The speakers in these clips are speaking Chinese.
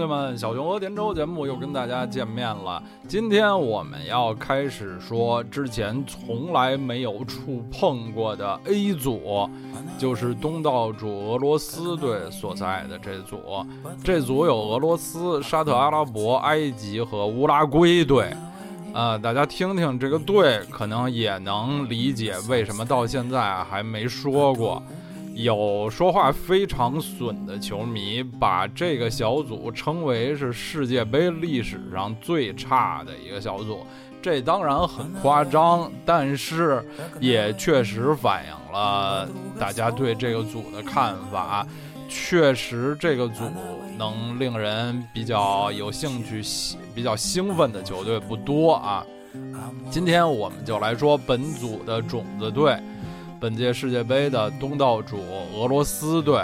弟们，小熊和田周节目又跟大家见面了。今天我们要开始说之前从来没有触碰过的 A 组，就是东道主俄罗斯队所在的这组。这组有俄罗斯、沙特阿拉伯、埃及和乌拉圭队。呃，大家听听这个队，可能也能理解为什么到现在还没说过。有说话非常损的球迷把这个小组称为是世界杯历史上最差的一个小组，这当然很夸张，但是也确实反映了大家对这个组的看法。确实，这个组能令人比较有兴趣、比较兴奋的球队不多啊。今天我们就来说本组的种子队。本届世界杯的东道主俄罗斯队。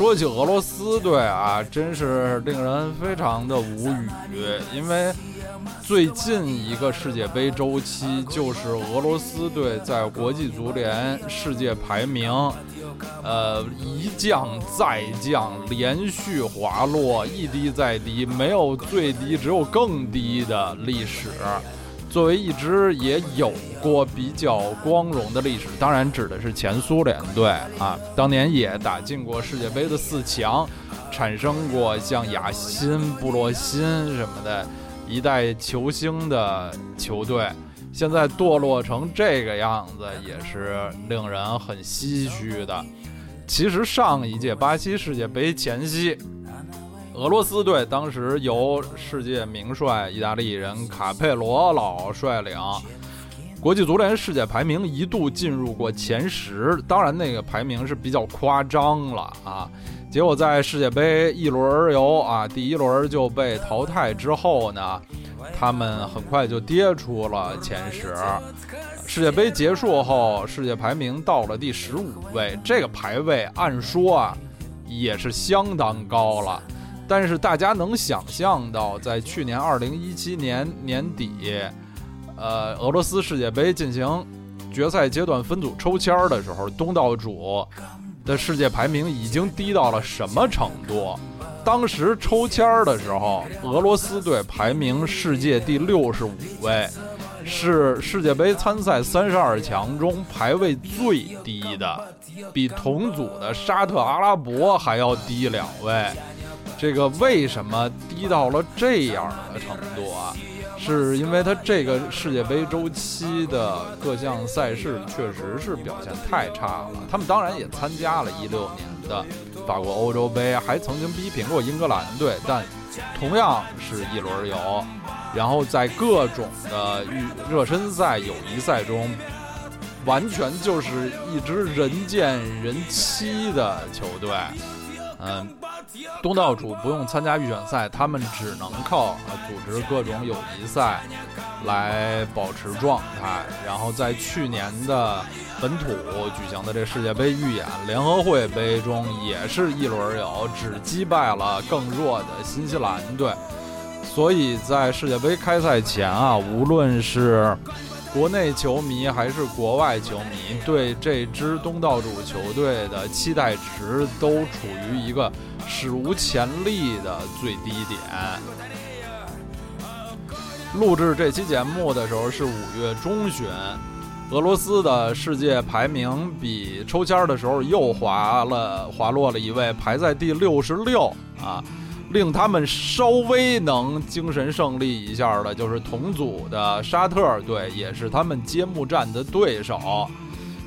说起俄罗斯队啊，真是令人非常的无语，因为。最近一个世界杯周期，就是俄罗斯队在国际足联世界排名，呃，一降再降，连续滑落，一低再低，没有最低，只有更低的历史。作为一支也有过比较光荣的历史，当然指的是前苏联队啊，当年也打进过世界杯的四强，产生过像亚辛、布洛辛什么的。一代球星的球队，现在堕落成这个样子，也是令人很唏嘘的。其实上一届巴西世界杯前夕，俄罗斯队当时由世界名帅意大利人卡佩罗老率领，国际足联世界排名一度进入过前十，当然那个排名是比较夸张了啊。结果在世界杯一轮游啊，第一轮就被淘汰之后呢，他们很快就跌出了前十。世界杯结束后，世界排名到了第十五位，这个排位按说啊也是相当高了。但是大家能想象到，在去年二零一七年年底，呃，俄罗斯世界杯进行决赛阶段分组抽签的时候，东道主。的世界排名已经低到了什么程度？当时抽签儿的时候，俄罗斯队排名世界第六十五位，是世界杯参赛三十二强中排位最低的，比同组的沙特阿拉伯还要低两位。这个为什么低到了这样的程度啊？是因为他这个世界杯周期的各项赛事确实是表现太差了。他们当然也参加了一六年的法国欧洲杯，还曾经逼平过英格兰队，但同样是一轮游。然后在各种的预热身赛、友谊赛中，完全就是一支人见人欺的球队。嗯。东道主不用参加预选赛，他们只能靠组织各种友谊赛来保持状态。然后在去年的本土举行的这世界杯预演联合会杯中，也是一轮游，只击败了更弱的新西兰队。所以在世界杯开赛前啊，无论是国内球迷还是国外球迷，对这支东道主球队的期待值都处于一个。史无前例的最低点。录制这期节目的时候是五月中旬，俄罗斯的世界排名比抽签的时候又滑了，滑落了一位，排在第六十六啊。令他们稍微能精神胜利一下的，就是同组的沙特队，也是他们揭幕战的对手，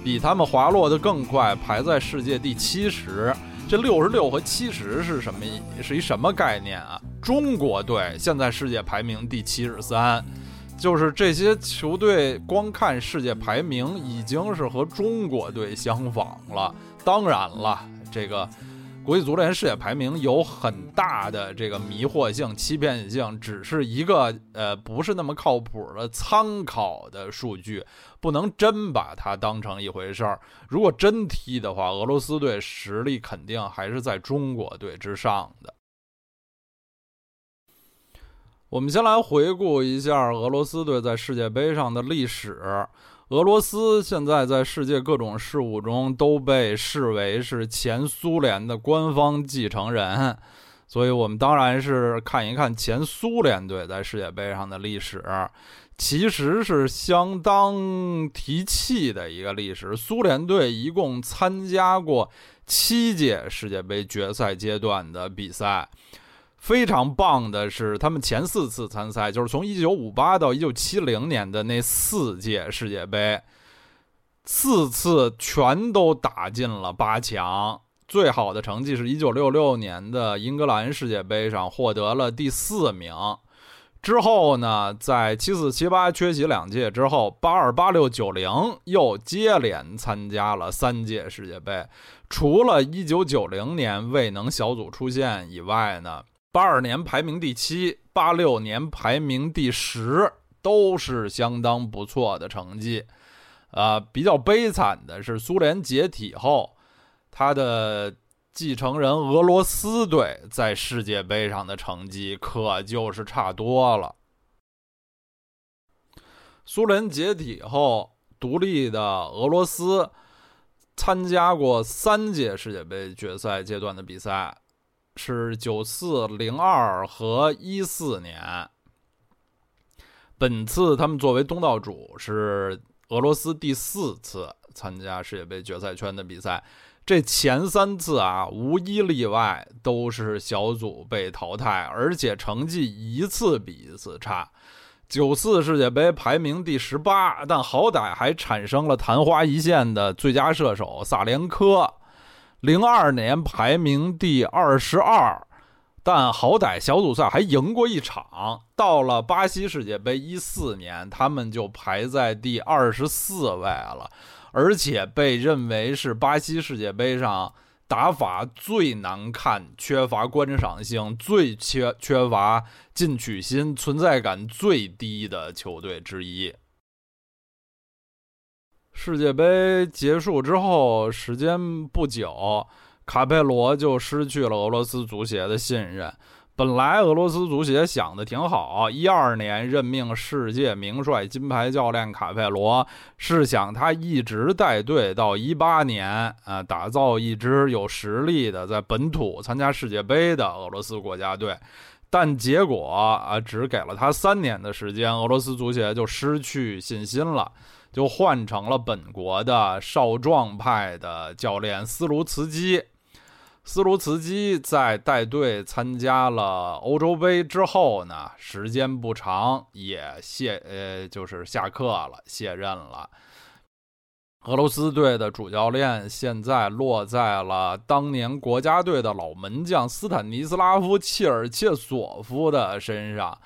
比他们滑落的更快，排在世界第七十。这六十六和七十是什么？是一什么概念啊？中国队现在世界排名第七十三，就是这些球队光看世界排名已经是和中国队相仿了。当然了，这个国际足联世界排名有很大的这个迷惑性、欺骗性，只是一个呃不是那么靠谱的参考的数据，不能真把它当成一回事儿。如果真踢的话，俄罗斯队实力肯定还是在中国队之上的。我们先来回顾一下俄罗斯队在世界杯上的历史。俄罗斯现在在世界各种事务中都被视为是前苏联的官方继承人，所以我们当然是看一看前苏联队在世界杯上的历史，其实是相当提气的一个历史。苏联队一共参加过七届世界杯决赛阶段的比赛。非常棒的是，他们前四次参赛，就是从一九五八到一九七零年的那四届世界杯，四次全都打进了八强。最好的成绩是一九六六年的英格兰世界杯上获得了第四名。之后呢，在七四七八缺席两届之后，八二八六九零又接连参加了三届世界杯。除了一九九零年未能小组出线以外呢。八二年排名第七，八六年排名第十，都是相当不错的成绩。啊，比较悲惨的是苏联解体后，他的继承人俄罗斯队在世界杯上的成绩可就是差多了。苏联解体后，独立的俄罗斯参加过三届世界杯决赛阶段的比赛。是九四零二和一四年，本次他们作为东道主，是俄罗斯第四次参加世界杯决赛圈的比赛。这前三次啊，无一例外都是小组被淘汰，而且成绩一次比一次差。九四世界杯排名第十八，但好歹还产生了昙花一现的最佳射手萨连科。零二年排名第二十二，但好歹小组赛还赢过一场。到了巴西世界杯一四年，他们就排在第二十四位了，而且被认为是巴西世界杯上打法最难看、缺乏观赏性、最缺缺乏进取心、存在感最低的球队之一。世界杯结束之后，时间不久，卡佩罗就失去了俄罗斯足协的信任。本来俄罗斯足协想的挺好，一二年任命世界名帅、金牌教练卡佩罗，是想他一直带队到一八年，啊，打造一支有实力的在本土参加世界杯的俄罗斯国家队。但结果啊，只给了他三年的时间，俄罗斯足协就失去信心了。就换成了本国的少壮派的教练斯卢茨基。斯卢茨基在带队参加了欧洲杯之后呢，时间不长也卸呃，就是下课了，卸任了。俄罗斯队的主教练现在落在了当年国家队的老门将斯坦尼斯拉夫·切尔切索夫的身上。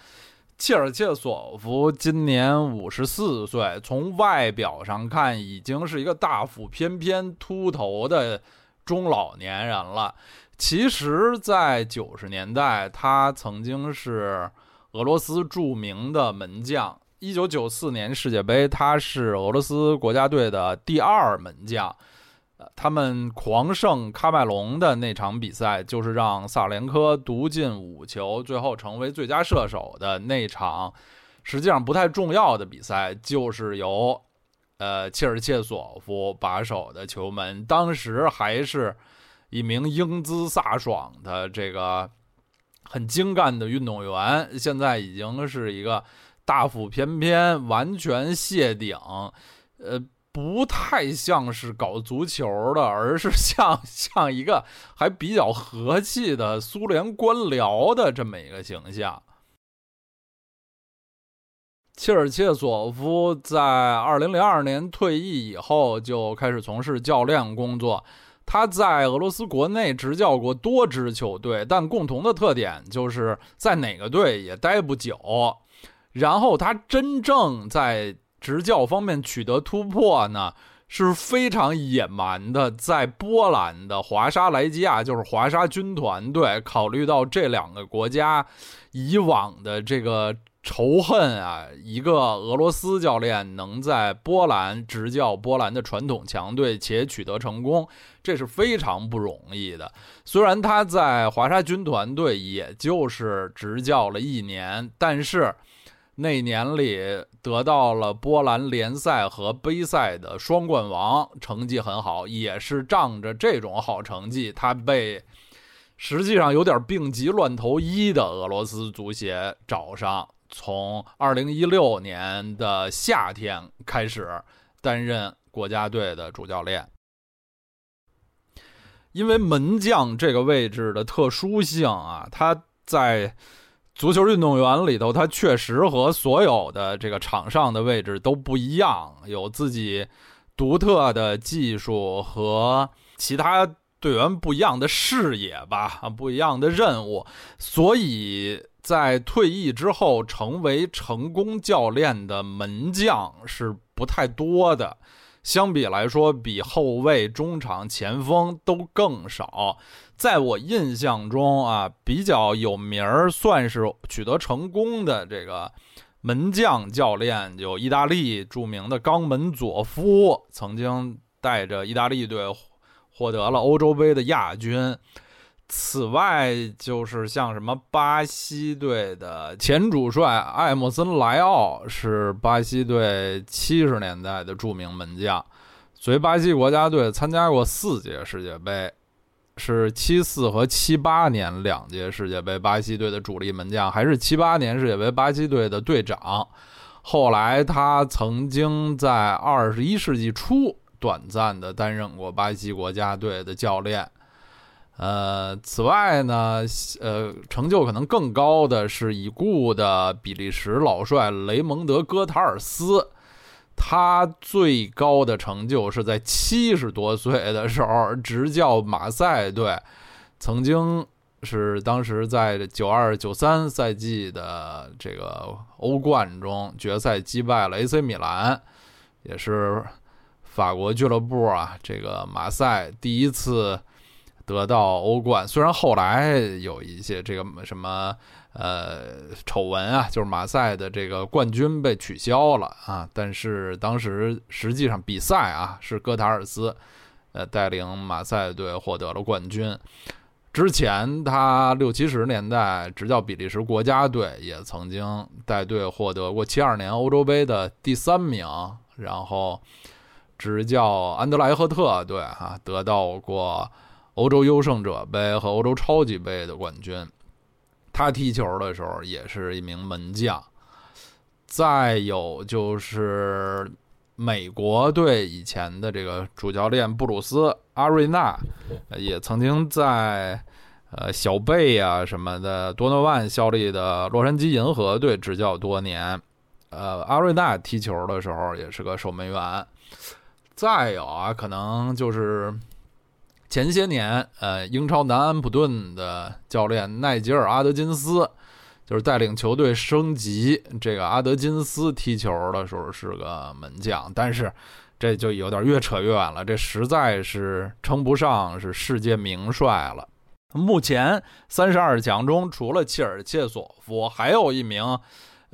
切尔切索夫今年五十四岁，从外表上看，已经是一个大腹翩翩、秃头的中老年人了。其实，在九十年代，他曾经是俄罗斯著名的门将。一九九四年世界杯，他是俄罗斯国家队的第二门将。他们狂胜喀麦隆的那场比赛，就是让萨连科独进五球，最后成为最佳射手的那场，实际上不太重要的比赛，就是由，呃，切尔切索夫把守的球门。当时还是一名英姿飒爽的这个很精干的运动员，现在已经是一个大腹便便、完全谢顶，呃。不太像是搞足球的，而是像 像一个还比较和气的苏联官僚的这么一个形象。切尔切索夫在二零零二年退役以后，就开始从事教练工作。他在俄罗斯国内执教过多支球队，但共同的特点就是在哪个队也待不久。然后他真正在执教方面取得突破呢，是非常野蛮的，在波兰的华沙莱基亚，就是华沙军团队，考虑到这两个国家以往的这个仇恨啊，一个俄罗斯教练能在波兰执教波兰的传统强队且取得成功，这是非常不容易的。虽然他在华沙军团队也就是执教了一年，但是。那年里得到了波兰联赛和杯赛的双冠王，成绩很好。也是仗着这种好成绩，他被实际上有点病急乱投医的俄罗斯足协找上，从2016年的夏天开始担任国家队的主教练。因为门将这个位置的特殊性啊，他在。足球运动员里头，他确实和所有的这个场上的位置都不一样，有自己独特的技术和其他队员不一样的视野吧，不一样的任务。所以在退役之后，成为成功教练的门将是不太多的。相比来说，比后卫、中场、前锋都更少。在我印象中啊，比较有名儿、算是取得成功的这个门将教练，有意大利著名的冈门佐夫，曾经带着意大利队获得了欧洲杯的亚军。此外，就是像什么巴西队的前主帅艾默森莱奥是巴西队七十年代的著名门将，随巴西国家队参加过四届世界杯，是七四和七八年两届世界杯巴西队的主力门将，还是七八年世界杯巴西队的队长。后来，他曾经在二十一世纪初短暂的担任过巴西国家队的教练。呃，此外呢，呃，成就可能更高的是已故的比利时老帅雷蒙德·戈塔尔斯，他最高的成就是在七十多岁的时候执教马赛队，曾经是当时在九二九三赛季的这个欧冠中决赛击败了 AC 米兰，也是法国俱乐部啊，这个马赛第一次。得到欧冠，虽然后来有一些这个什么呃丑闻啊，就是马赛的这个冠军被取消了啊，但是当时实际上比赛啊是戈塔尔斯呃带领马赛队获得了冠军。之前他六七十年代执教比利时国家队，也曾经带队获得过七二年欧洲杯的第三名，然后执教安德莱赫特队哈得到过。欧洲优胜者杯和欧洲超级杯的冠军，他踢球的时候也是一名门将。再有就是美国队以前的这个主教练布鲁斯阿瑞纳，也曾经在呃小贝啊什么的多诺万效力的洛杉矶银河队执教多年。呃，阿瑞纳踢球的时候也是个守门员。再有啊，可能就是。前些年，呃，英超南安普顿的教练奈吉尔·阿德金斯，就是带领球队升级。这个阿德金斯踢球的时候是个门将，但是这就有点越扯越远了。这实在是称不上是世界名帅了。目前三十二强中，除了切尔切索夫，还有一名。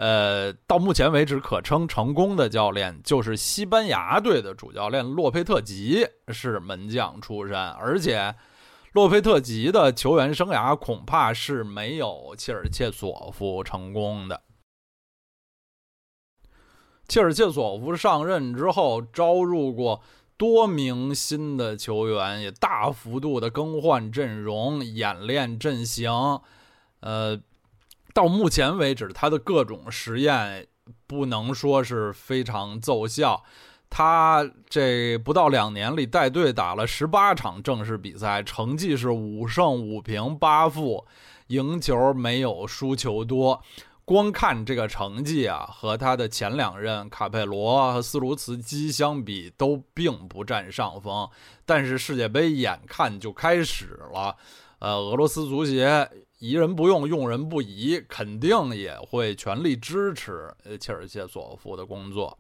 呃，到目前为止可称成功的教练就是西班牙队的主教练洛佩特吉，是门将出身，而且洛佩特吉的球员生涯恐怕是没有切尔切索夫成功的。切尔切索夫上任之后，招入过多名新的球员，也大幅度的更换阵容、演练阵型，呃。到目前为止，他的各种实验不能说是非常奏效。他这不到两年里带队打了十八场正式比赛，成绩是五胜五平八负，赢球没有输球多。光看这个成绩啊，和他的前两任卡佩罗和斯卢茨基相比，都并不占上风。但是世界杯眼看就开始了，呃，俄罗斯足协。疑人不用，用人不疑，肯定也会全力支持切尔切索夫的工作。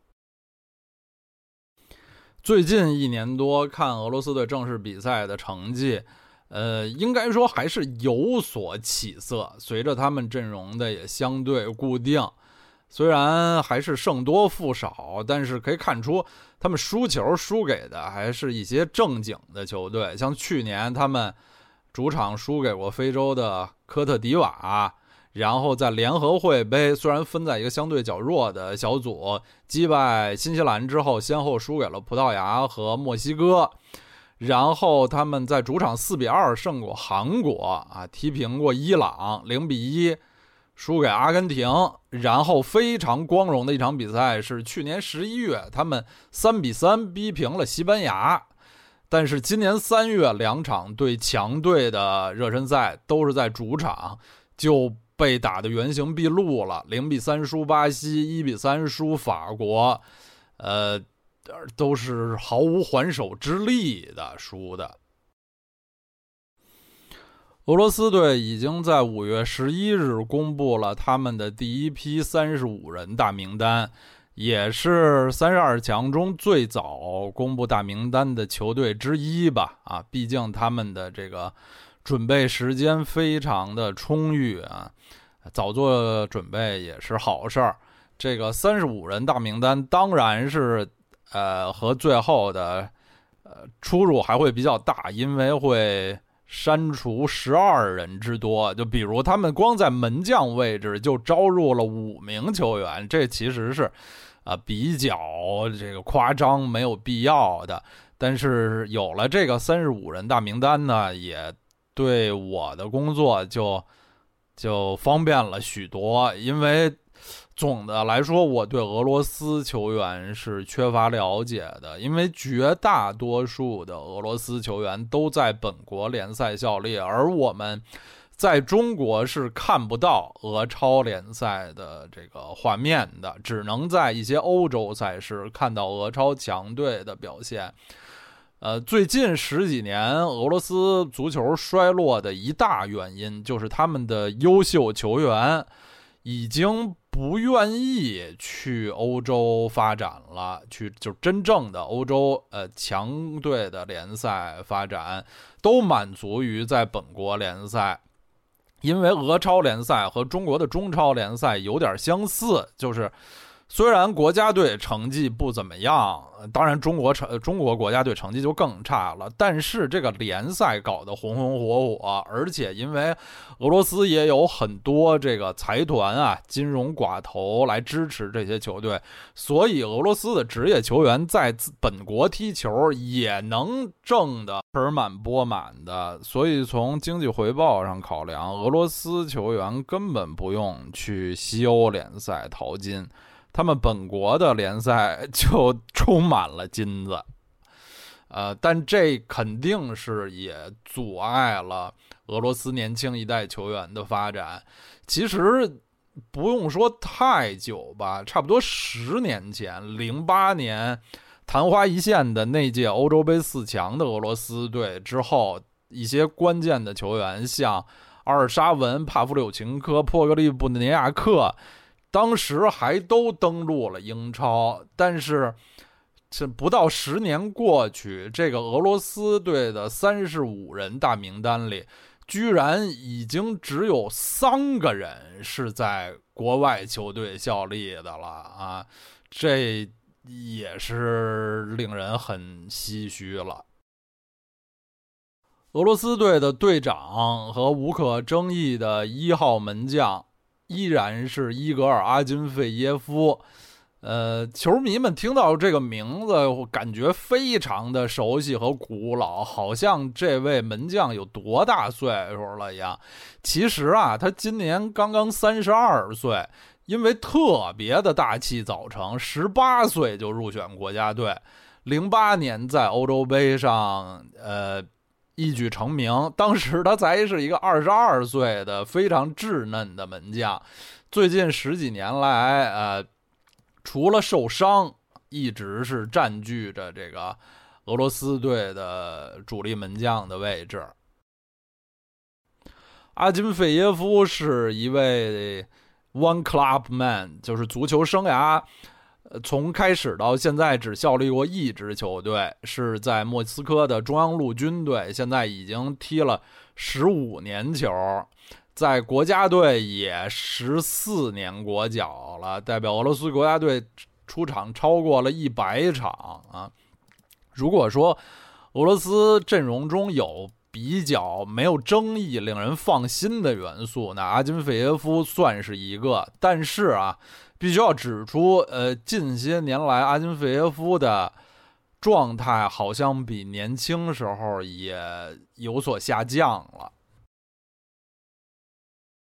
最近一年多看俄罗斯队正式比赛的成绩，呃，应该说还是有所起色。随着他们阵容的也相对固定，虽然还是胜多负少，但是可以看出他们输球输给的还是一些正经的球队，像去年他们主场输给过非洲的科特迪瓦。然后在联合会杯，虽然分在一个相对较弱的小组，击败新西兰之后，先后输给了葡萄牙和墨西哥。然后他们在主场四比二胜过韩国啊，踢平过伊朗，零比一输给阿根廷。然后非常光荣的一场比赛是去年十一月，他们三比三逼平了西班牙。但是今年三月两场对强队的热身赛都是在主场，就。被打的原形毕露了，零比三输巴西，一比三输法国，呃，都是毫无还手之力的输的。俄罗斯队已经在五月十一日公布了他们的第一批三十五人大名单，也是三十二强中最早公布大名单的球队之一吧？啊，毕竟他们的这个。准备时间非常的充裕啊，早做准备也是好事儿。这个三十五人大名单当然是，呃，和最后的呃出入还会比较大，因为会删除十二人之多。就比如他们光在门将位置就招入了五名球员，这其实是啊比较这个夸张，没有必要的。但是有了这个三十五人大名单呢，也。对我的工作就就方便了许多，因为总的来说，我对俄罗斯球员是缺乏了解的，因为绝大多数的俄罗斯球员都在本国联赛效力，而我们在中国是看不到俄超联赛的这个画面的，只能在一些欧洲赛事看到俄超强队的表现。呃，最近十几年，俄罗斯足球衰落的一大原因，就是他们的优秀球员已经不愿意去欧洲发展了，去就真正的欧洲呃强队的联赛发展，都满足于在本国联赛，因为俄超联赛和中国的中超联赛有点相似，就是。虽然国家队成绩不怎么样，当然中国成中国国家队成绩就更差了。但是这个联赛搞得红红火火，而且因为俄罗斯也有很多这个财团啊、金融寡头来支持这些球队，所以俄罗斯的职业球员在本国踢球也能挣得盆满钵满的。所以从经济回报上考量，俄罗斯球员根本不用去西欧联赛淘金。他们本国的联赛就充满了金子，呃，但这肯定是也阻碍了俄罗斯年轻一代球员的发展。其实不用说太久吧，差不多十年前，零八年昙花一现的那届欧洲杯四强的俄罗斯队之后，一些关键的球员，像阿尔沙文、帕夫柳琴科、破格利布尼亚克。当时还都登陆了英超，但是这不到十年过去，这个俄罗斯队的三十五人大名单里，居然已经只有三个人是在国外球队效力的了啊！这也是令人很唏嘘了。俄罗斯队的队长和无可争议的一号门将。依然是伊格尔·阿金费耶夫，呃，球迷们听到这个名字，感觉非常的熟悉和古老，好像这位门将有多大岁数了一样。其实啊，他今年刚刚三十二岁，因为特别的大器早成，十八岁就入选国家队，零八年在欧洲杯上，呃。一举成名，当时他才是一个二十二岁的非常稚嫩的门将。最近十几年来，呃，除了受伤，一直是占据着这个俄罗斯队的主力门将的位置。阿金费耶夫是一位 one club man，就是足球生涯。从开始到现在只效力过一支球队，是在莫斯科的中央陆军队，现在已经踢了十五年球，在国家队也十四年国脚了，代表俄罗斯国家队出场超过了一百场啊。如果说俄罗斯阵容中有比较没有争议、令人放心的元素，那阿金费耶夫算是一个，但是啊。必须要指出，呃，近些年来阿金费耶夫的状态好像比年轻时候也有所下降了。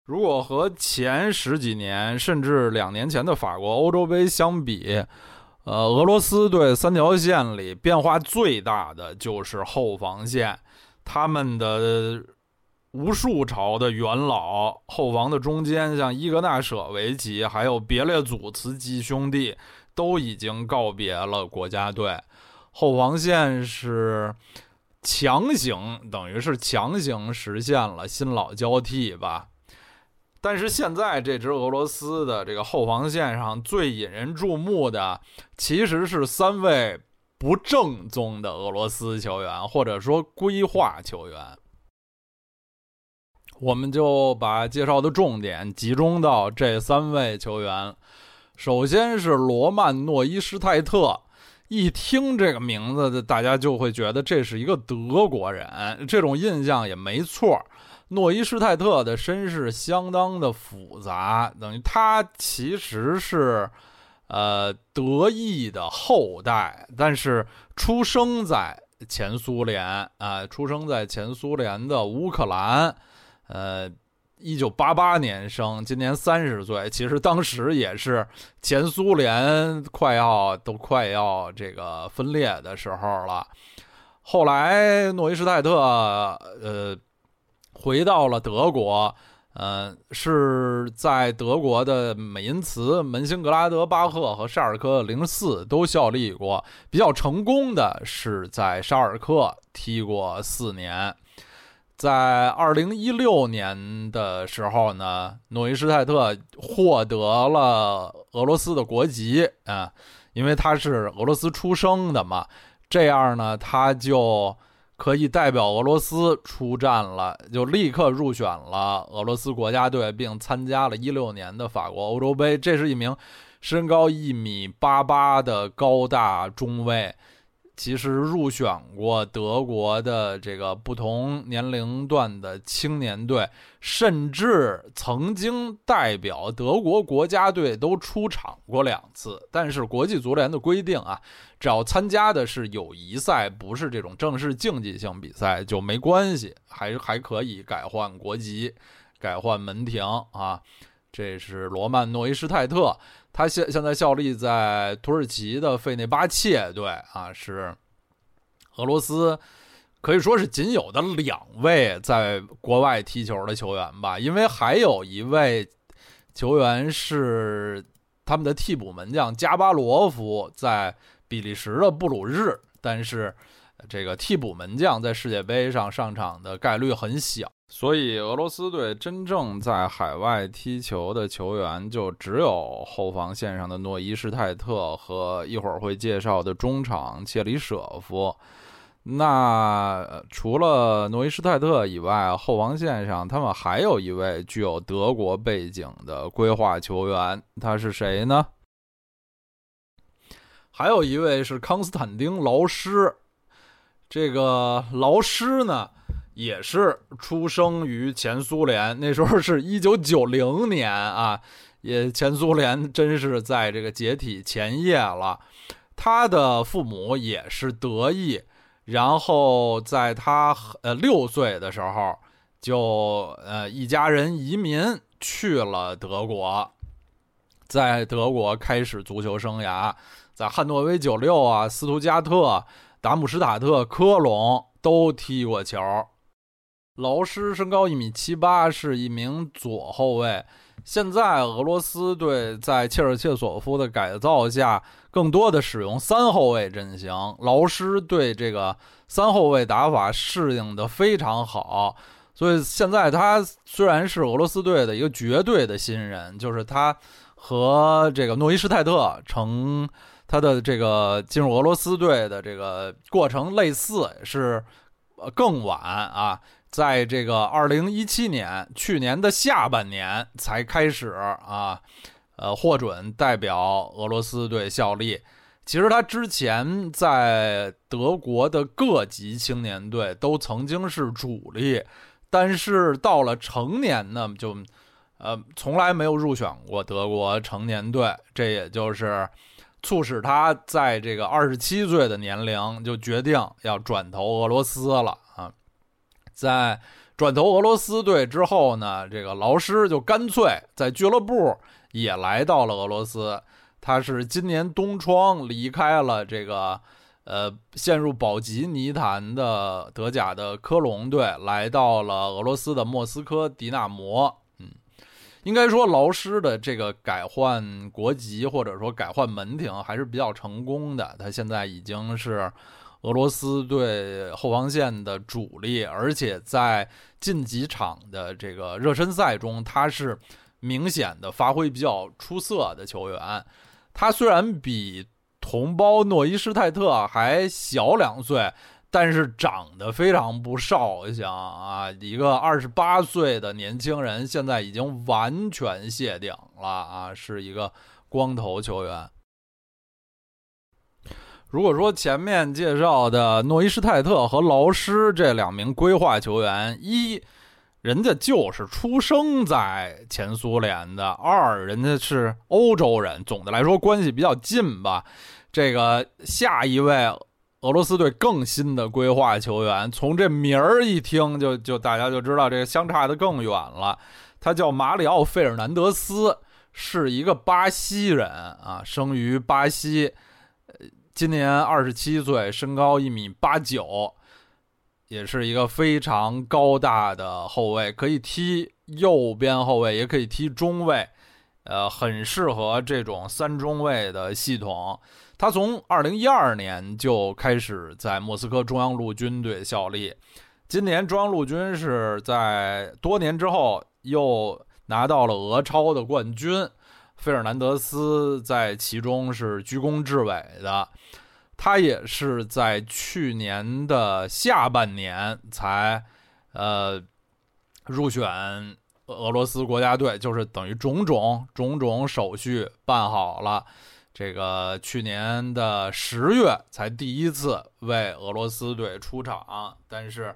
如果和前十几年甚至两年前的法国欧洲杯相比，呃，俄罗斯队三条线里变化最大的就是后防线，他们的。无数朝的元老，后防的中间，像伊格纳舍维奇，还有别列祖茨基兄弟，都已经告别了国家队。后防线是强行，等于是强行实现了新老交替吧。但是现在这支俄罗斯的这个后防线上最引人注目的，其实是三位不正宗的俄罗斯球员，或者说规划球员。我们就把介绍的重点集中到这三位球员。首先是罗曼诺伊施泰特，一听这个名字，大家就会觉得这是一个德国人，这种印象也没错。诺伊施泰特的身世相当的复杂，等于他其实是呃德裔的后代，但是出生在前苏联啊，出生在前苏联的乌克兰。呃，一九八八年生，今年三十岁。其实当时也是前苏联快要都快要这个分裂的时候了。后来诺伊施泰特呃回到了德国，嗯，是在德国的美因茨、门兴格拉德巴赫和沙尔克零四都效力过。比较成功的是在沙尔克踢过四年。在二零一六年的时候呢，诺伊施泰特获得了俄罗斯的国籍啊，因为他是俄罗斯出生的嘛，这样呢，他就可以代表俄罗斯出战了，就立刻入选了俄罗斯国家队，并参加了一六年的法国欧洲杯。这是一名身高一米八八的高大中卫。其实入选过德国的这个不同年龄段的青年队，甚至曾经代表德国国家队都出场过两次。但是国际足联的规定啊，只要参加的是友谊赛，不是这种正式竞技性比赛就没关系，还还可以改换国籍、改换门庭啊。这是罗曼诺伊施泰特。他现现在效力在土耳其的费内巴切队啊，是俄罗斯可以说是仅有的两位在国外踢球的球员吧，因为还有一位球员是他们的替补门将加巴罗夫，在比利时的布鲁日，但是这个替补门将在世界杯上上场的概率很小。所以，俄罗斯队真正在海外踢球的球员就只有后防线上的诺伊施泰特和一会儿会介绍的中场切里舍夫。那除了诺伊施泰特以外，后防线上他们还有一位具有德国背景的规划球员，他是谁呢？还有一位是康斯坦丁劳师。这个劳师呢？也是出生于前苏联，那时候是一九九零年啊，也前苏联真是在这个解体前夜了。他的父母也是德裔，然后在他呃六岁的时候，就呃一家人移民去了德国，在德国开始足球生涯，在汉诺威九六啊、斯图加特、达姆施塔特、科隆都踢过球。劳师身高一米七八，是一名左后卫。现在俄罗斯队在切尔切索夫的改造下，更多的使用三后卫阵型。劳师对这个三后卫打法适应的非常好，所以现在他虽然是俄罗斯队的一个绝对的新人，就是他和这个诺伊施泰特成他的这个进入俄罗斯队的这个过程类似，是更晚啊，在这个二零一七年去年的下半年才开始啊，呃获准代表俄罗斯队效力。其实他之前在德国的各级青年队都曾经是主力，但是到了成年呢，就呃从来没有入选过德国成年队。这也就是促使他在这个二十七岁的年龄就决定要转投俄罗斯了啊。在转投俄罗斯队之后呢，这个劳师就干脆在俱乐部也来到了俄罗斯。他是今年冬窗离开了这个，呃，陷入保级泥潭的德甲的科隆队，来到了俄罗斯的莫斯科迪纳摩。应该说劳师的这个改换国籍或者说改换门庭还是比较成功的。他现在已经是俄罗斯队后防线的主力，而且在近几场的这个热身赛中，他是明显的发挥比较出色的球员。他虽然比同胞诺伊施泰特还小两岁，但是长得非常不少相啊！一个二十八岁的年轻人，现在已经完全谢顶了啊，是一个光头球员。如果说前面介绍的诺伊施泰特和劳师这两名规划球员，一。人家就是出生在前苏联的，二人家是欧洲人，总的来说关系比较近吧。这个下一位俄罗斯队更新的规划球员，从这名儿一听就就大家就知道这个相差的更远了。他叫马里奥·费尔南德斯，是一个巴西人啊，生于巴西，今年二十七岁，身高一米八九。也是一个非常高大的后卫，可以踢右边后卫，也可以踢中卫，呃，很适合这种三中卫的系统。他从二零一二年就开始在莫斯科中央陆军队效力，今年中央陆军是在多年之后又拿到了俄超的冠军，费尔南德斯在其中是居功至伟的。他也是在去年的下半年才，呃，入选俄罗斯国家队，就是等于种种种种手续办好了，这个去年的十月才第一次为俄罗斯队出场，但是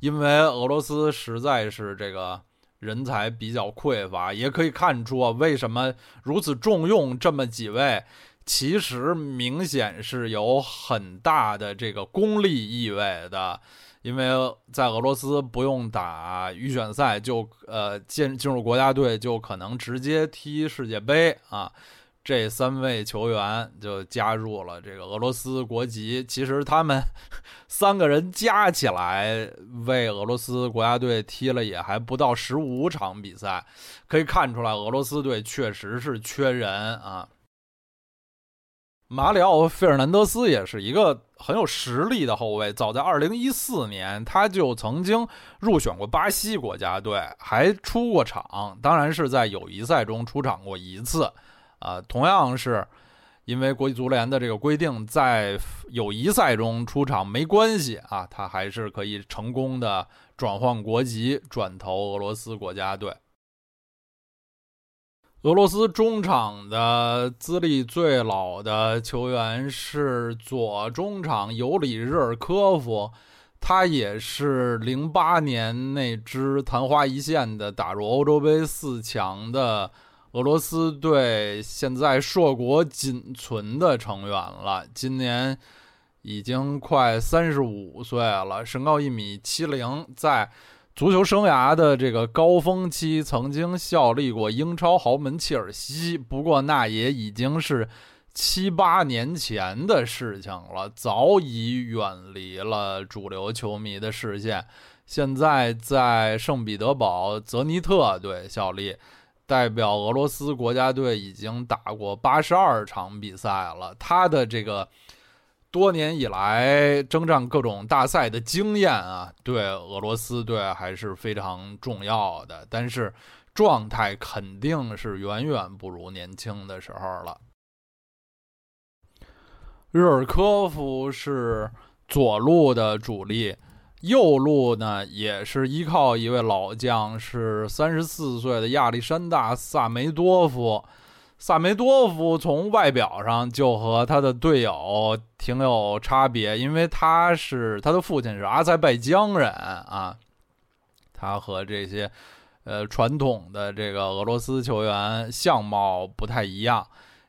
因为俄罗斯实在是这个人才比较匮乏，也可以看出，为什么如此重用这么几位。其实明显是有很大的这个功利意味的，因为在俄罗斯不用打预选赛就呃进进入国家队就可能直接踢世界杯啊。这三位球员就加入了这个俄罗斯国籍。其实他们三个人加起来为俄罗斯国家队踢了也还不到十五场比赛，可以看出来俄罗斯队确实是缺人啊。马里奥·费尔南德斯也是一个很有实力的后卫。早在2014年，他就曾经入选过巴西国家队，还出过场。当然是在友谊赛中出场过一次。啊，同样是因为国际足联的这个规定，在友谊赛中出场没关系啊，他还是可以成功的转换国籍，转投俄罗斯国家队。俄罗斯中场的资历最老的球员是左中场尤里日尔科夫，他也是零八年那支昙花一现的打入欧洲杯四强的俄罗斯队现在硕果仅存的成员了。今年已经快三十五岁了，身高一米七零，在。足球生涯的这个高峰期，曾经效力过英超豪门切尔西，不过那也已经是七八年前的事情了，早已远离了主流球迷的视线。现在在圣彼得堡泽尼特队效力，代表俄罗斯国家队已经打过八十二场比赛了。他的这个。多年以来征战各种大赛的经验啊，对俄罗斯队还是非常重要的。但是状态肯定是远远不如年轻的时候了。日尔科夫是左路的主力，右路呢也是依靠一位老将，是三十四岁的亚历山大·萨梅多夫。萨梅多夫从外表上就和他的队友挺有差别，因为他是他的父亲是阿塞拜疆人啊，他和这些呃传统的这个俄罗斯球员相貌不太一样。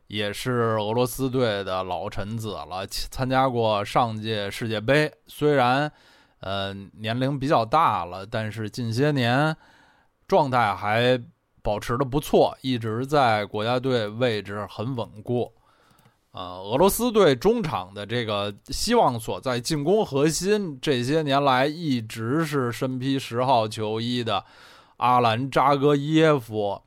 也是俄罗斯队的老臣子了，参加过上届世界杯。虽然，呃，年龄比较大了，但是近些年状态还保持的不错，一直在国家队位置很稳固。呃，俄罗斯队中场的这个希望所在，进攻核心，这些年来一直是身披十号球衣的阿兰扎格耶夫。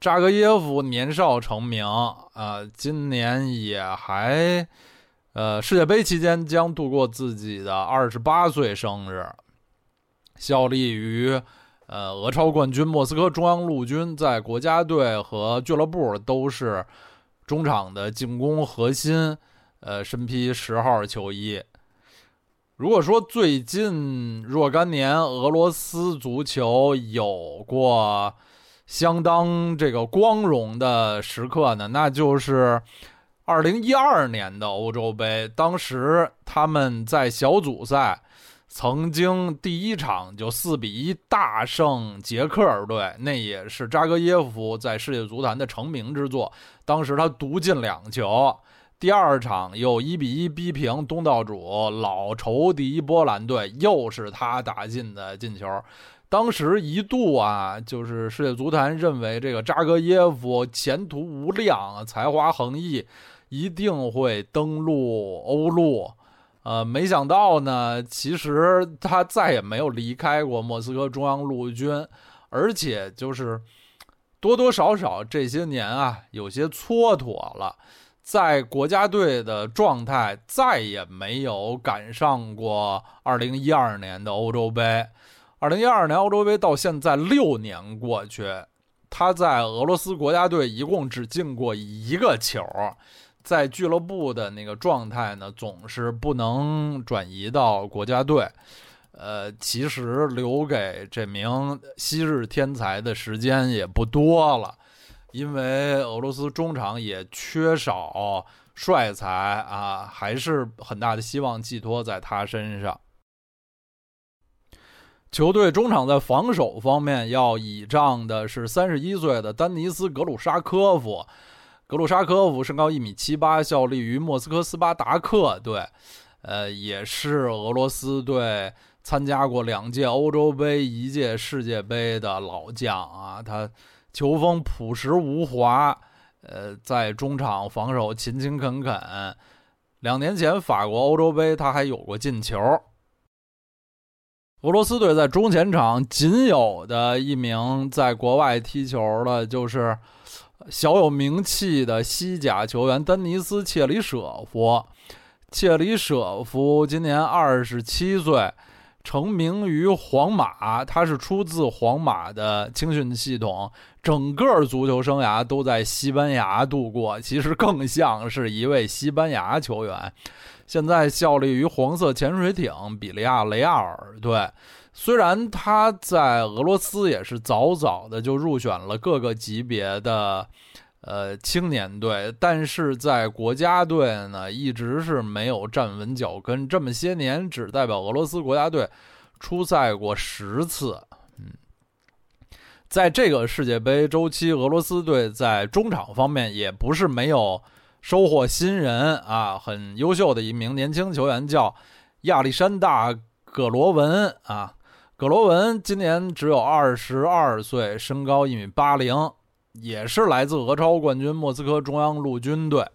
扎格耶夫年少成名，呃，今年也还，呃，世界杯期间将度过自己的二十八岁生日。效力于，呃，俄超冠军莫斯科中央陆军，在国家队和俱乐部都是中场的进攻核心，呃，身披十号球衣。如果说最近若干年俄罗斯足球有过，相当这个光荣的时刻呢，那就是二零一二年的欧洲杯。当时他们在小组赛曾经第一场就四比一大胜捷克队，那也是扎格耶夫在世界足坛的成名之作。当时他独进两球。第二场又一比一逼平东道主老仇敌波兰队，又是他打进的进球。当时一度啊，就是世界足坛认为这个扎格耶夫前途无量，才华横溢，一定会登陆欧陆。呃，没想到呢，其实他再也没有离开过莫斯科中央陆军，而且就是多多少少这些年啊，有些蹉跎了，在国家队的状态再也没有赶上过2012年的欧洲杯。二零一二年欧洲杯到现在六年过去，他在俄罗斯国家队一共只进过一个球，在俱乐部的那个状态呢，总是不能转移到国家队。呃，其实留给这名昔日天才的时间也不多了，因为俄罗斯中场也缺少帅才啊，还是很大的希望寄托在他身上。球队中场在防守方面要倚仗的是三十一岁的丹尼斯·格鲁沙科夫。格鲁沙科夫身高一米七八，效力于莫斯科斯巴达克队，呃，也是俄罗斯队参加过两届欧洲杯、一届世界杯的老将啊。他球风朴实无华，呃，在中场防守勤勤恳恳。两年前法国欧洲杯，他还有过进球。俄罗斯队在中前场仅有的一名在国外踢球的，就是小有名气的西甲球员丹尼斯·切里舍夫。切里舍夫今年二十七岁，成名于皇马，他是出自皇马的青训系统，整个足球生涯都在西班牙度过，其实更像是一位西班牙球员。现在效力于黄色潜水艇比利亚雷亚尔队，虽然他在俄罗斯也是早早的就入选了各个级别的呃青年队，但是在国家队呢一直是没有站稳脚跟，这么些年只代表俄罗斯国家队出赛过十次。嗯，在这个世界杯周期，俄罗斯队在中场方面也不是没有。收获新人啊，很优秀的一名年轻球员叫亚历山大·葛罗文啊。葛罗文今年只有二十二岁，身高一米八零，也是来自俄超冠军莫斯科中央陆军队。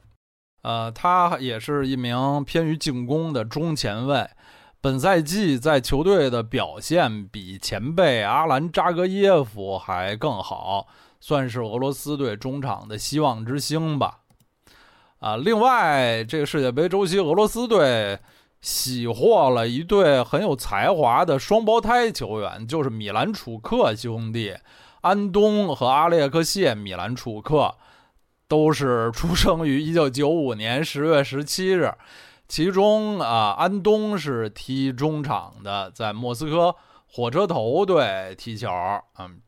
呃，他也是一名偏于进攻的中前卫。本赛季在球队的表现比前辈阿兰扎格耶夫还更好，算是俄罗斯队中场的希望之星吧。啊，另外，这个世界杯周期，俄罗斯队喜获了一对很有才华的双胞胎球员，就是米兰楚克兄弟安东和阿列克谢·米兰楚克都是出生于 1995年10月17日。其中啊，安东是踢中场的，在莫斯科火车头队踢球，嗯，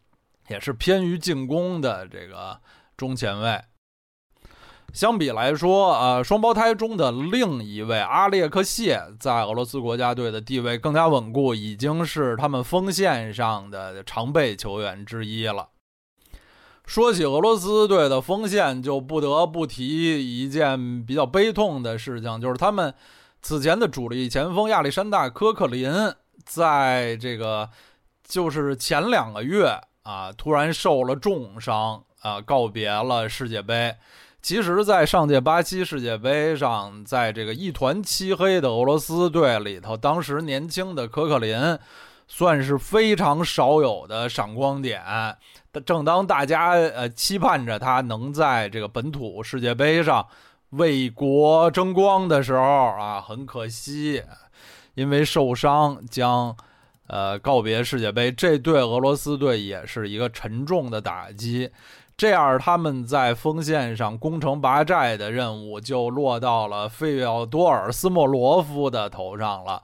也是偏于进攻的这个中前卫。相比来说，呃，双胞胎中的另一位阿列克谢在俄罗斯国家队的地位更加稳固，已经是他们锋线上的常备球员之一了。说起俄罗斯队的锋线，就不得不提一件比较悲痛的事情，就是他们此前的主力前锋亚历山大·科克林，在这个就是前两个月啊，突然受了重伤啊，告别了世界杯。其实，在上届巴西世界杯上，在这个一团漆黑的俄罗斯队里头，当时年轻的科克林算是非常少有的闪光点。正当大家呃期盼着他能在这个本土世界杯上为国争光的时候啊，很可惜，因为受伤将呃告别世界杯，这对俄罗斯队也是一个沉重的打击。这样，他们在锋线上攻城拔寨的任务就落到了费奥多尔·斯莫罗夫的头上了。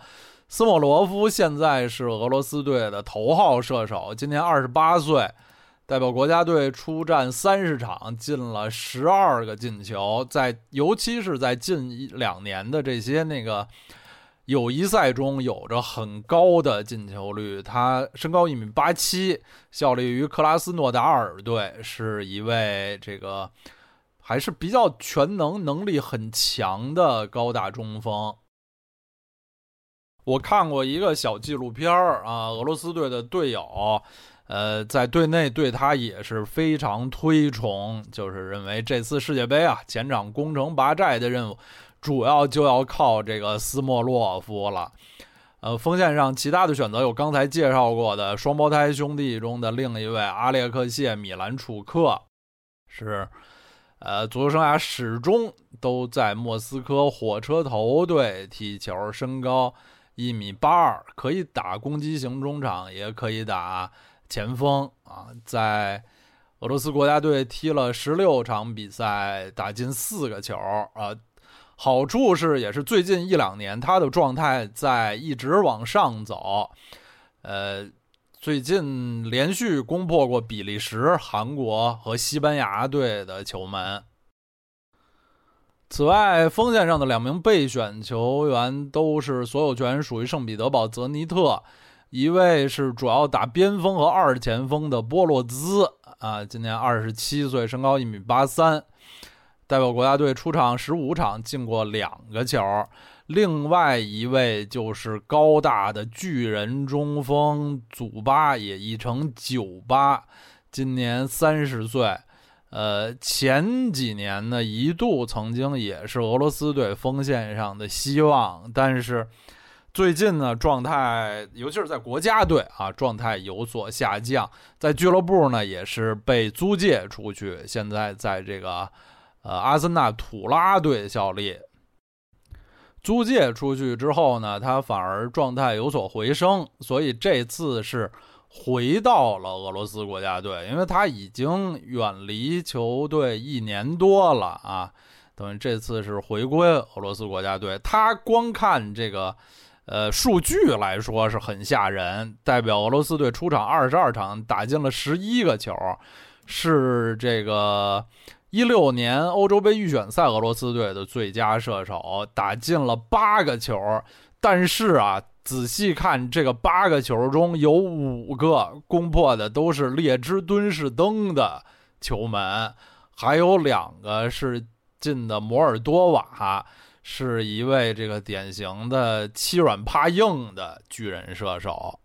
斯莫罗夫现在是俄罗斯队的头号射手，今年二十八岁。代表国家队出战三十场，进了十二个进球，在尤其是在近一两年的这些那个友谊赛中，有着很高的进球率。他身高一米八七，效力于克拉斯诺达尔队，是一位这个还是比较全能、能力很强的高大中锋。我看过一个小纪录片儿啊，俄罗斯队的队友。呃，在队内对他也是非常推崇，就是认为这次世界杯啊，前场攻城拔寨的任务，主要就要靠这个斯莫洛夫了。呃，锋线上其他的选择有刚才介绍过的双胞胎兄弟中的另一位阿列克谢·米兰楚克，是呃，足球生涯始终都在莫斯科火车头队踢球，身高一米八二，可以打攻击型中场，也可以打。前锋啊，在俄罗斯国家队踢了十六场比赛，打进四个球啊。好处是，也是最近一两年他的状态在一直往上走。呃，最近连续攻破过比利时、韩国和西班牙队的球门。此外，锋线上的两名备选球员都是所有权属于圣彼得堡泽尼特。一位是主要打边锋和二前锋的波洛兹啊，今年二十七岁，身高一米八三，代表国家队出场十五场，进过两个球。另外一位就是高大的巨人中锋祖巴，也译成九巴，今年三十岁。呃，前几年呢，一度曾经也是俄罗斯队锋线上的希望，但是。最近呢，状态尤其是在国家队啊，状态有所下降。在俱乐部呢，也是被租借出去，现在在这个呃阿森纳土拉队效力。租借出去之后呢，他反而状态有所回升，所以这次是回到了俄罗斯国家队，因为他已经远离球队一年多了啊，等于这次是回归俄罗斯国家队。他光看这个。呃，数据来说是很吓人，代表俄罗斯队出场二十二场，打进了十一个球，是这个一六年欧洲杯预选赛俄罗斯队的最佳射手，打进了八个球。但是啊，仔细看这个八个球中有五个攻破的都是列支敦士登的球门，还有两个是进的摩尔多瓦。是一位这个典型的欺软怕硬的巨人射手。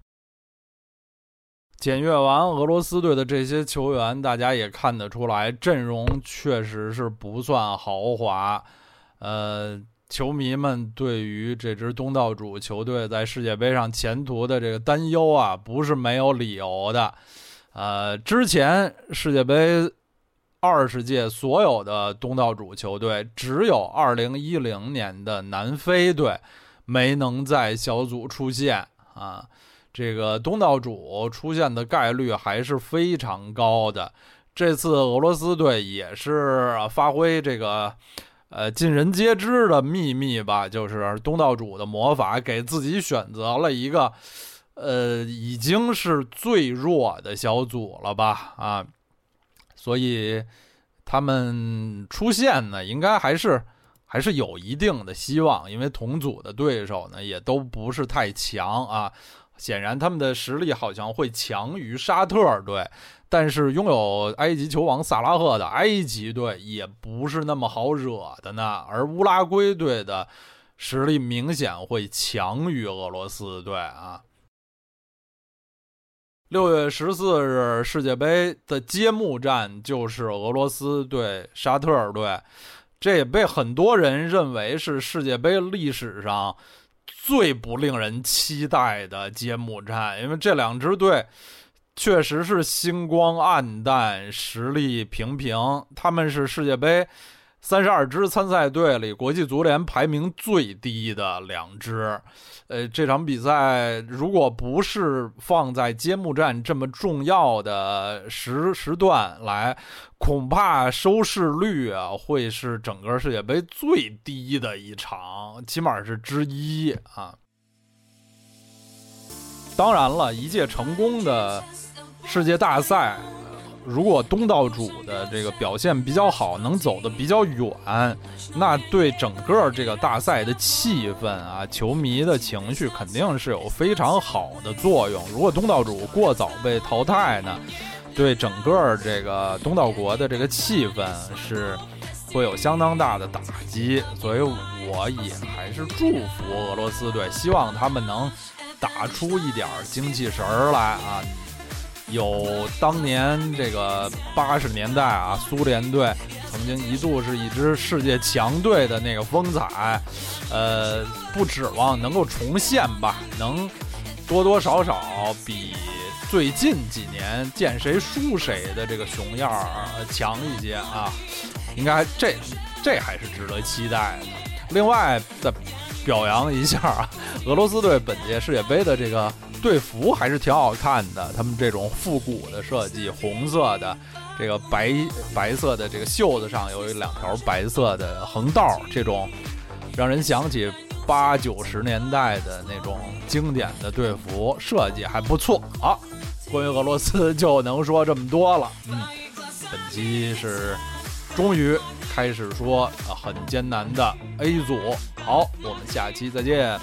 检阅完俄罗斯队的这些球员，大家也看得出来，阵容确实是不算豪华。呃，球迷们对于这支东道主球队在世界杯上前途的这个担忧啊，不是没有理由的。呃，之前世界杯。二十届所有的东道主球队，只有二零一零年的南非队没能在小组出线啊。这个东道主出现的概率还是非常高的。这次俄罗斯队也是发挥这个，呃，尽人皆知的秘密吧，就是东道主的魔法，给自己选择了一个，呃，已经是最弱的小组了吧？啊，所以他们出现呢，应该还是还是有一定的希望，因为同组的对手呢，也都不是太强啊。显然，他们的实力好像会强于沙特队。但是拥有埃及球王萨拉赫的埃及队也不是那么好惹的呢，而乌拉圭队的实力明显会强于俄罗斯队啊。六月十四日世界杯的揭幕战就是俄罗斯对沙特队，这也被很多人认为是世界杯历史上最不令人期待的揭幕战，因为这两支队。确实是星光黯淡，实力平平。他们是世界杯三十二支参赛队里国际足联排名最低的两支。呃，这场比赛如果不是放在揭幕战这么重要的时时段来，恐怕收视率啊会是整个世界杯最低的一场，起码是之一啊。当然了，一届成功的。世界大赛，如果东道主的这个表现比较好，能走得比较远，那对整个这个大赛的气氛啊，球迷的情绪肯定是有非常好的作用。如果东道主过早被淘汰呢，对整个这个东道国的这个气氛是会有相当大的打击。所以我也还是祝福俄罗斯队，希望他们能打出一点精气神儿来啊。有当年这个八十年代啊，苏联队曾经一度是一支世界强队的那个风采，呃，不指望能够重现吧，能多多少少比最近几年见谁输谁的这个熊样儿强一些啊，应该这这还是值得期待的。另外再表扬一下啊，俄罗斯队本届世界杯的这个。队服还是挺好看的，他们这种复古的设计，红色的这个白白色的这个袖子上有两条白色的横道，这种让人想起八九十年代的那种经典的队服设计还不错。好，关于俄罗斯 就能说这么多了。嗯，本期是终于开始说啊很艰难的 A 组。好，我们下期再见。